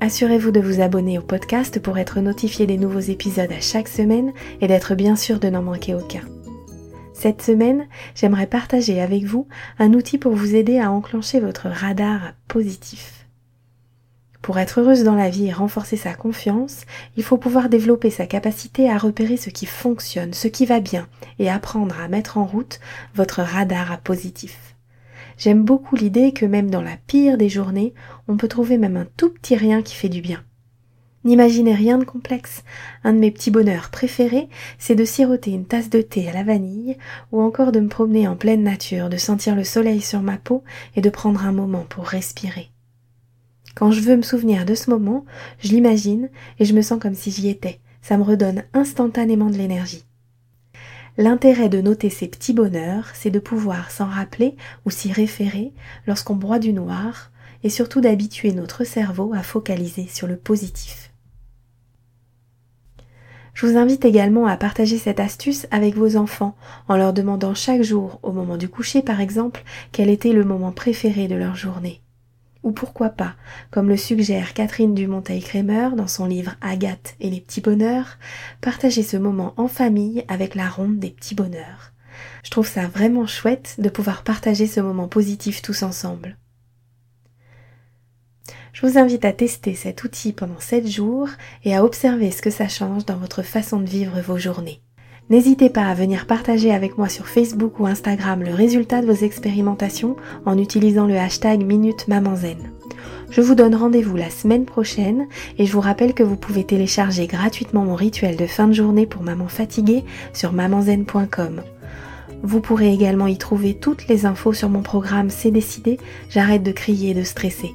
Assurez-vous de vous abonner au podcast pour être notifié des nouveaux épisodes à chaque semaine et d'être bien sûr de n'en manquer aucun. Cette semaine, j'aimerais partager avec vous un outil pour vous aider à enclencher votre radar positif. Pour être heureuse dans la vie et renforcer sa confiance, il faut pouvoir développer sa capacité à repérer ce qui fonctionne, ce qui va bien, et apprendre à mettre en route votre radar positif. J'aime beaucoup l'idée que même dans la pire des journées, on peut trouver même un tout petit rien qui fait du bien. N'imaginez rien de complexe. Un de mes petits bonheurs préférés, c'est de siroter une tasse de thé à la vanille, ou encore de me promener en pleine nature, de sentir le soleil sur ma peau et de prendre un moment pour respirer. Quand je veux me souvenir de ce moment, je l'imagine et je me sens comme si j'y étais. Ça me redonne instantanément de l'énergie. L'intérêt de noter ces petits bonheurs, c'est de pouvoir s'en rappeler ou s'y référer lorsqu'on broie du noir et surtout d'habituer notre cerveau à focaliser sur le positif. Je vous invite également à partager cette astuce avec vos enfants en leur demandant chaque jour, au moment du coucher par exemple, quel était le moment préféré de leur journée. Ou pourquoi pas, comme le suggère Catherine Dumonteil-Crémer dans son livre Agathe et les petits bonheurs, partager ce moment en famille avec la ronde des petits bonheurs. Je trouve ça vraiment chouette de pouvoir partager ce moment positif tous ensemble. Je vous invite à tester cet outil pendant 7 jours et à observer ce que ça change dans votre façon de vivre vos journées. N'hésitez pas à venir partager avec moi sur Facebook ou Instagram le résultat de vos expérimentations en utilisant le hashtag Minute Maman Zen. Je vous donne rendez-vous la semaine prochaine et je vous rappelle que vous pouvez télécharger gratuitement mon rituel de fin de journée pour maman fatiguée sur mamanzen.com. Vous pourrez également y trouver toutes les infos sur mon programme C'est décidé, j'arrête de crier et de stresser.